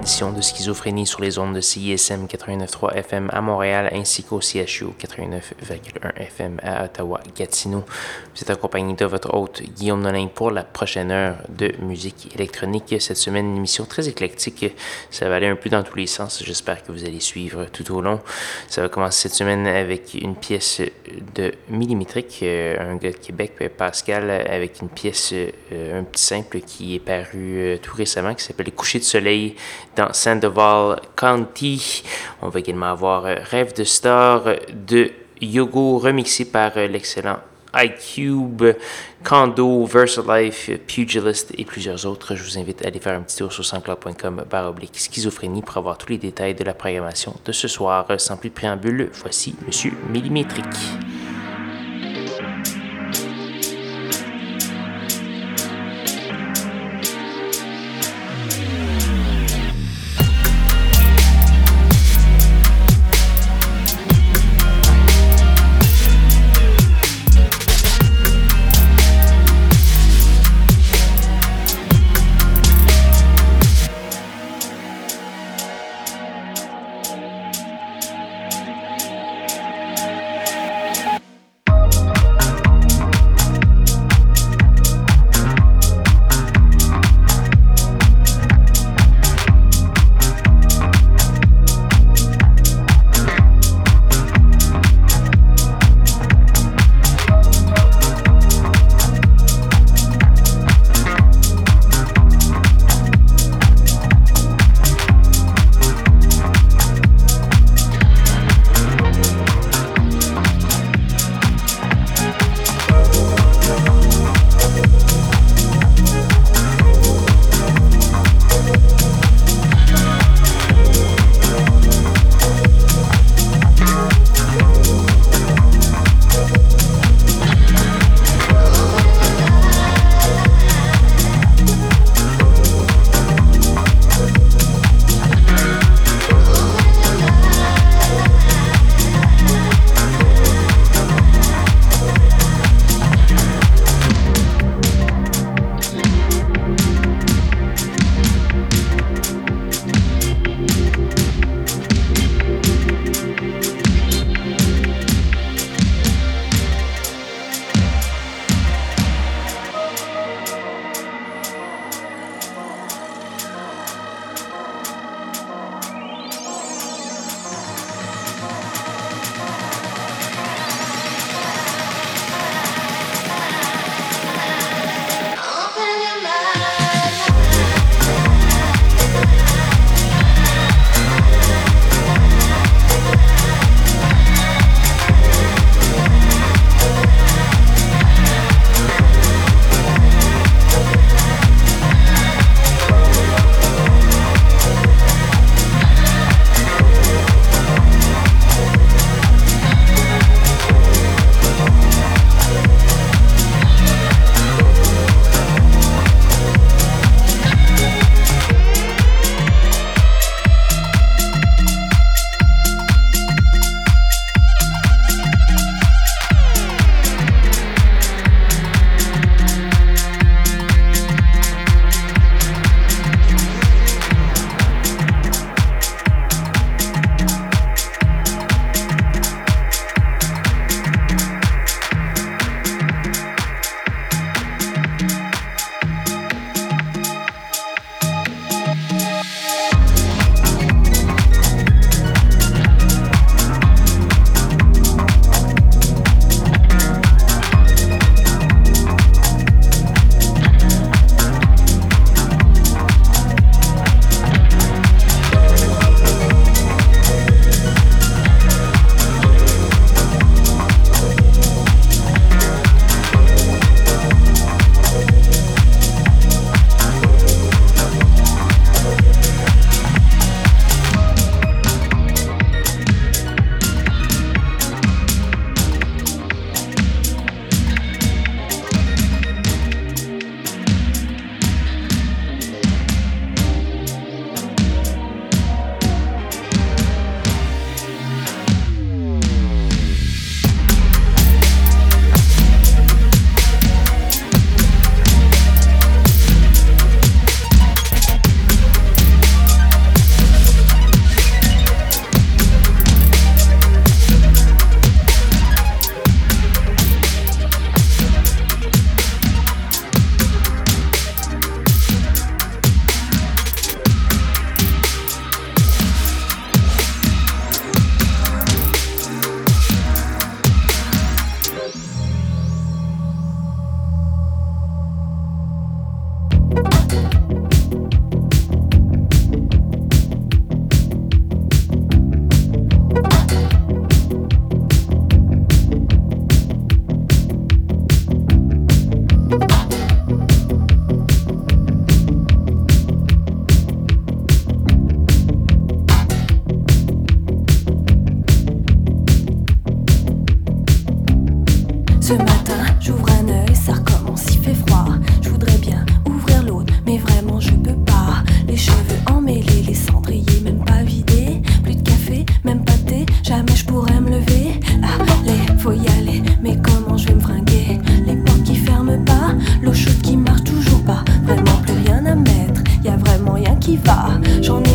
Édition de Schizophrénie sur les ondes de CISM 89.3 FM à Montréal ainsi qu'au CHU 89.1 FM à Ottawa-Gatineau. Vous êtes accompagné de votre hôte Guillaume Nolin pour la prochaine heure de musique électronique. Cette semaine, une émission très éclectique. Ça va aller un peu dans tous les sens. J'espère que vous allez suivre tout au long. Ça va commencer cette semaine avec une pièce de Millimétrique, euh, un gars de Québec, Pascal, avec une pièce, euh, un petit simple qui est paru euh, tout récemment qui s'appelle coucher de soleil dans Sandoval County. On va également avoir euh, Rêve de Star de Yogo remixé par euh, l'excellent iCube, Condo, Versalife, Pugilist et plusieurs autres. Je vous invite à aller faire un petit tour sur sanscloud.com oblique schizophrénie pour avoir tous les détails de la programmation de ce soir. Sans plus de préambule, voici Monsieur Millimétrique.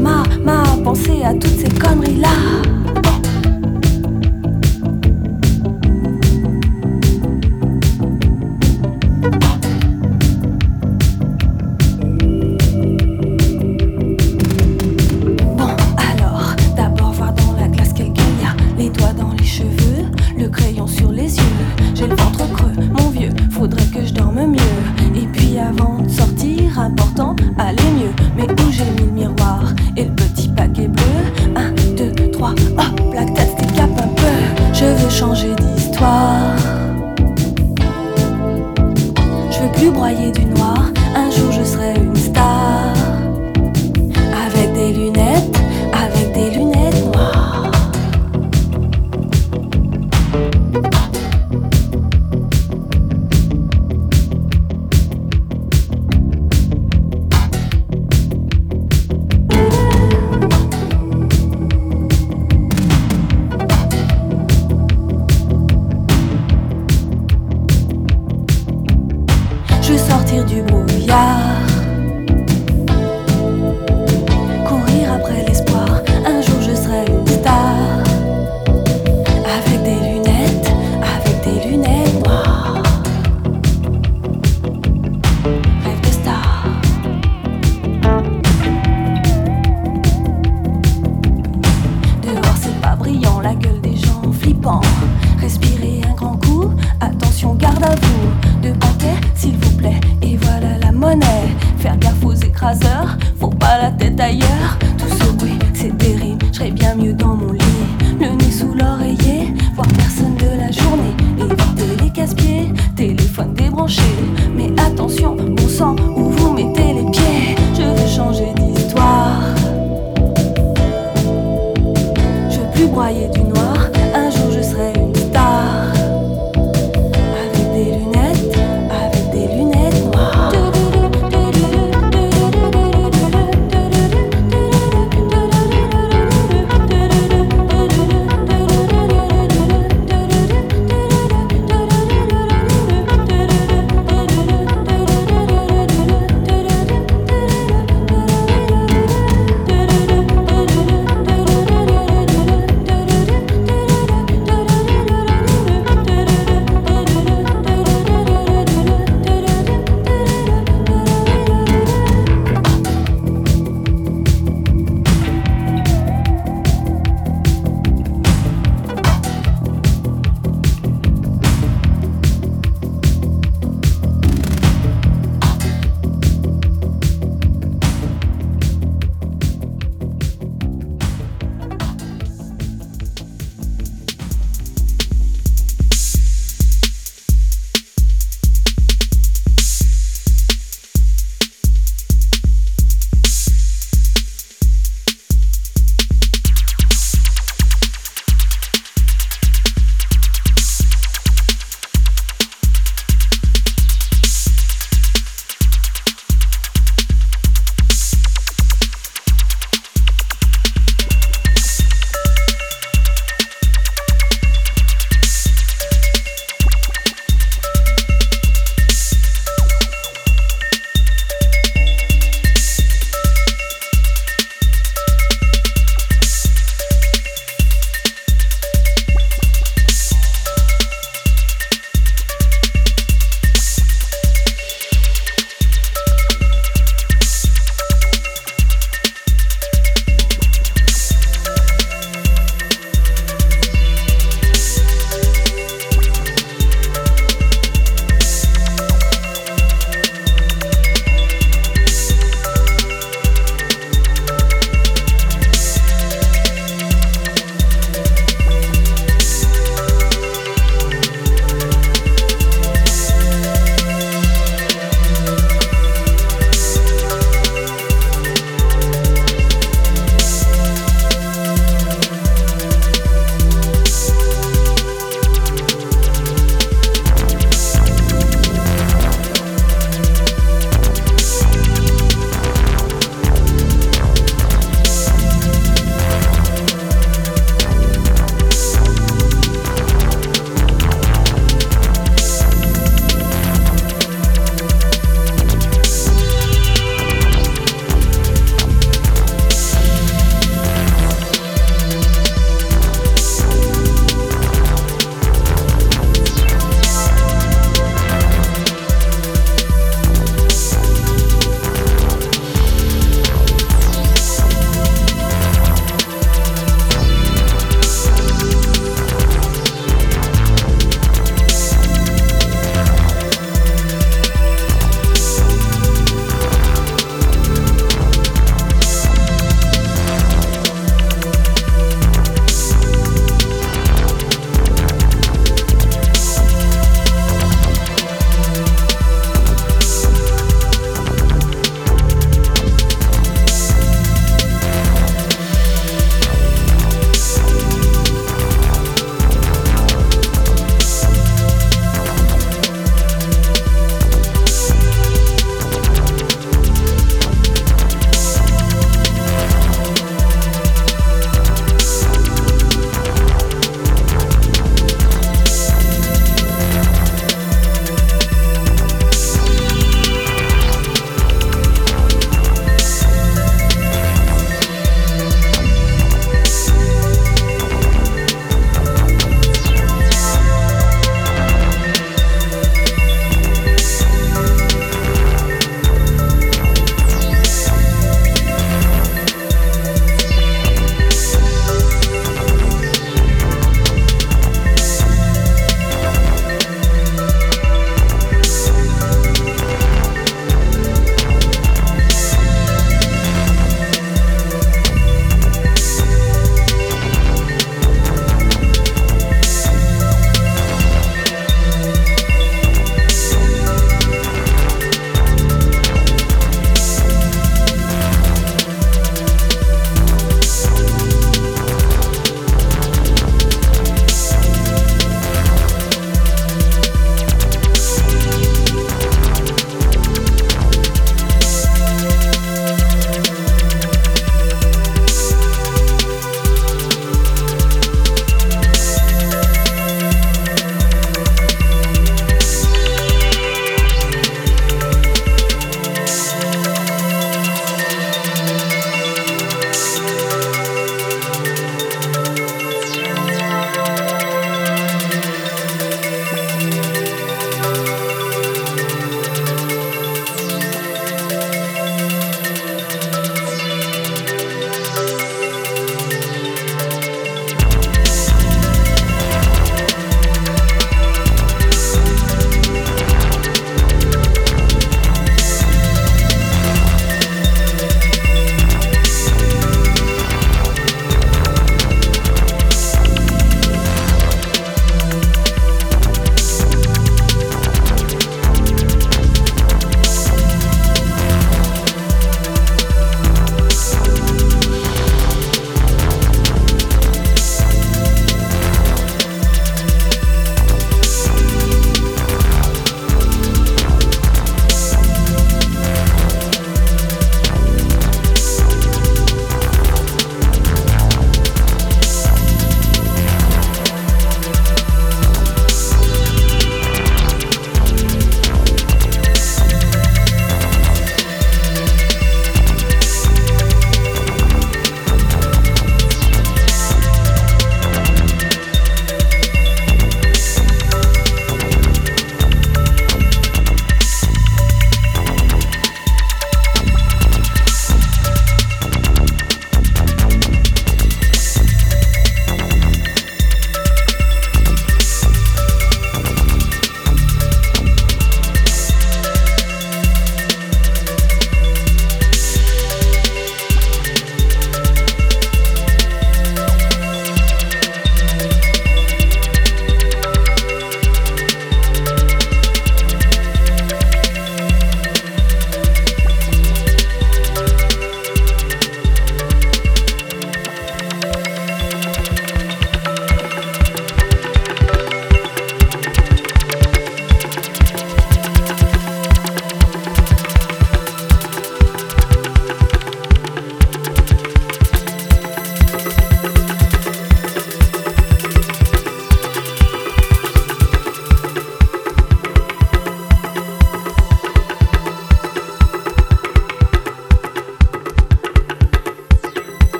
Ma, ma penser à toutes ces conneries là. faut pas la tête ailleurs. Tout ce bruit, c'est terrible, j'serais bien mieux dans mon lit. Le nez sous l'oreiller, voir personne de la journée. Évitez les casse-pieds, téléphone débranché. Mais attention, bon sang, où vous mettez les pieds? Je veux changer d'histoire. Je veux plus broyer d'une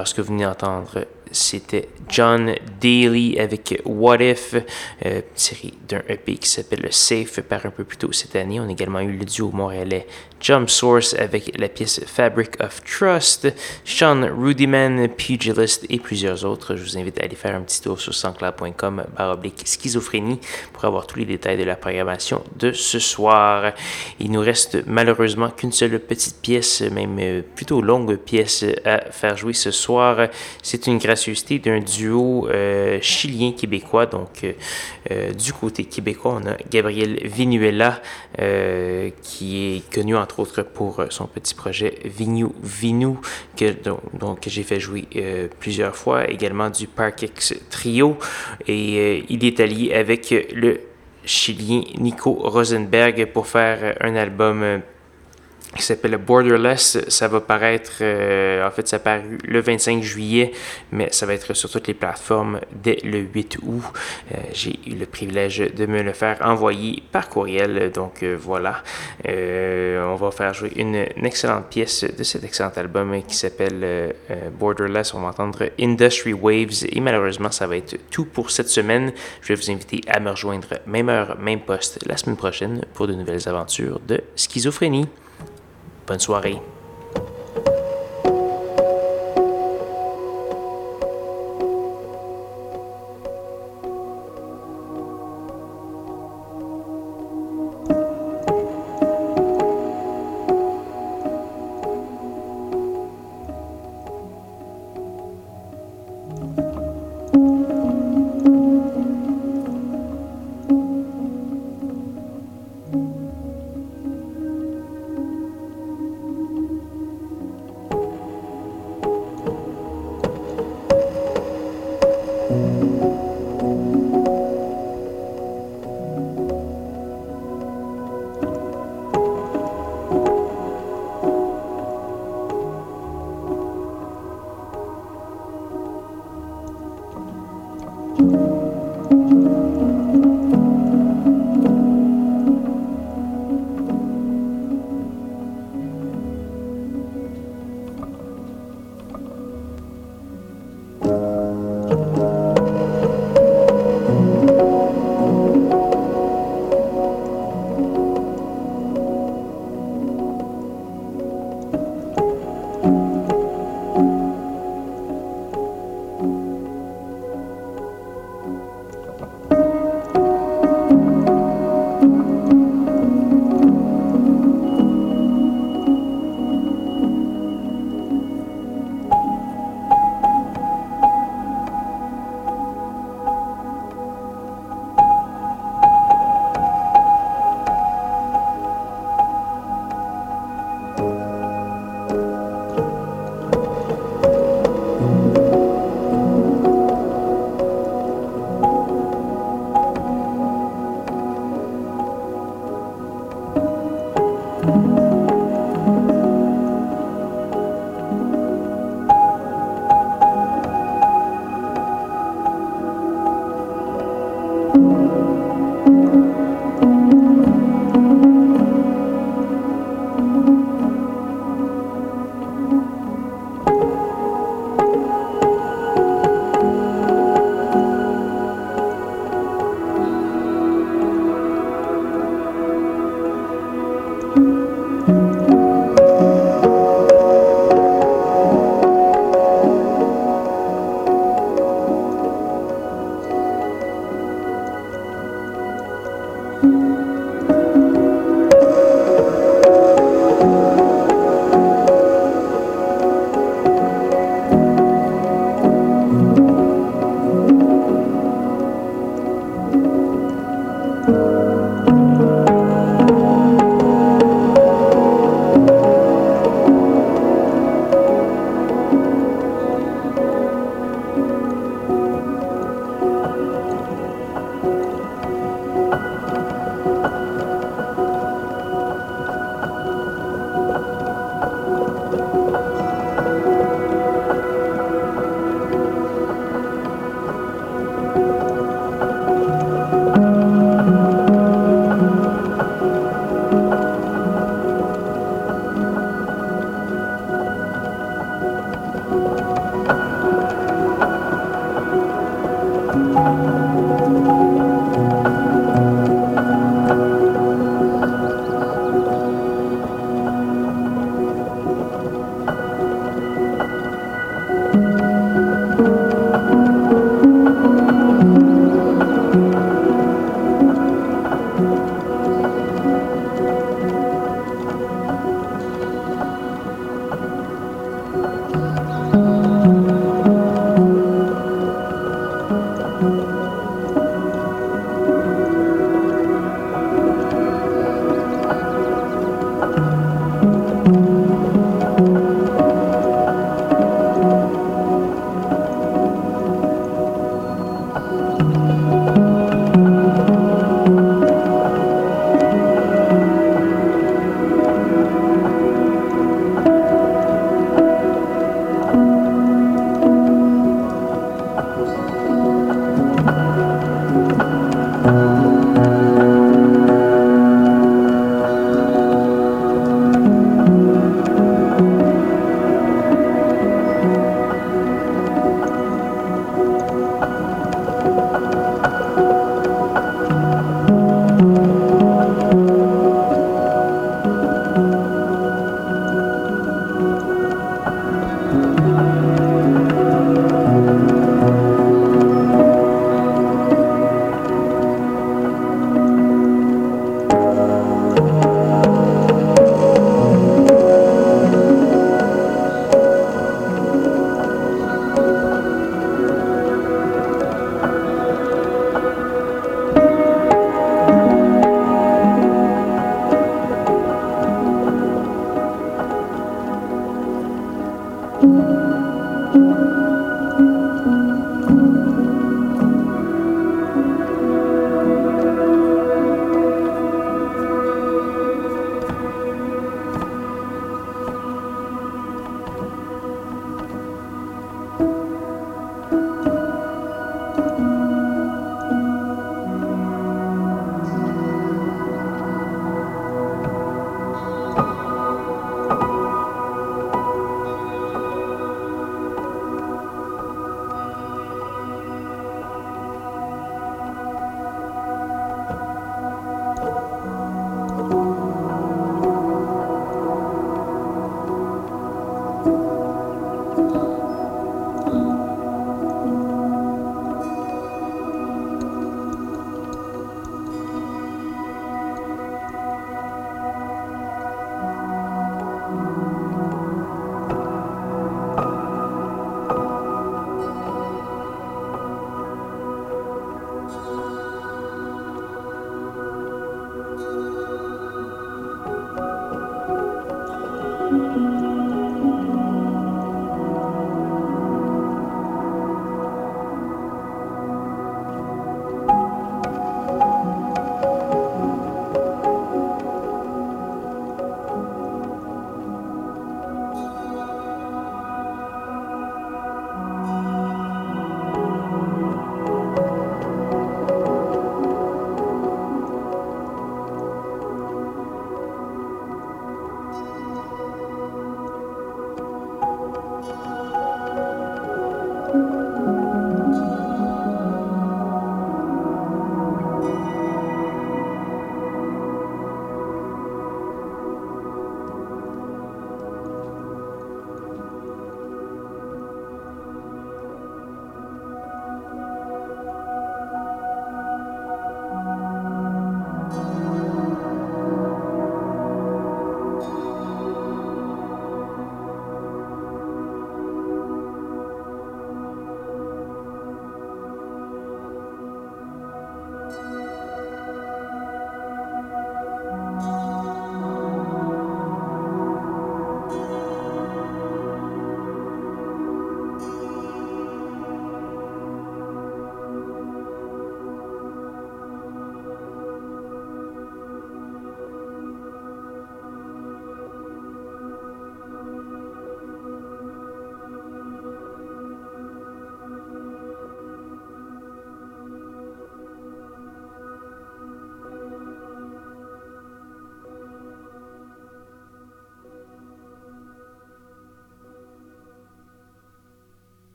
Alors, ce que vous venez d'entendre, c'était John Daly avec What If, euh, tiré d'un EP qui s'appelle Safe, par un peu plus tôt cette année. On a également eu le duo montréalais Jump Source avec la pièce Fabric of Trust, Sean Rudiman, Pugilist et plusieurs autres. Je vous invite à aller faire un petit tour sur sanscloud.com baroblique schizophrénie pour avoir tous les détails de la programmation de ce soir. Il nous reste malheureusement qu'une seule petite pièce, même plutôt longue pièce à faire jouer ce soir. C'est une d'un duo euh, chilien-québécois. Donc, euh, du côté québécois, on a Gabriel Vinuela qui est connu en entre autres pour euh, son petit projet Vinu Vinu, que, donc, j'ai fait jouer euh, plusieurs fois, également du Parkex Trio. Et euh, il est allié avec le Chilien Nico Rosenberg pour faire un album qui s'appelle Borderless. Ça va paraître, euh, en fait, ça paru le 25 juillet, mais ça va être sur toutes les plateformes dès le 8 août. Euh, j'ai eu le privilège de me le faire envoyer par courriel, donc euh, voilà. on va faire jouer une, excellente pièce de cet excellent album qui s'appelle Borderless. On va entendre Industry Waves et malheureusement, ça va être tout pour cette semaine. Je vais vous inviter à me rejoindre même heure, même poste la semaine prochaine pour de nouvelles aventures de schizophrénie. Bonne soirée.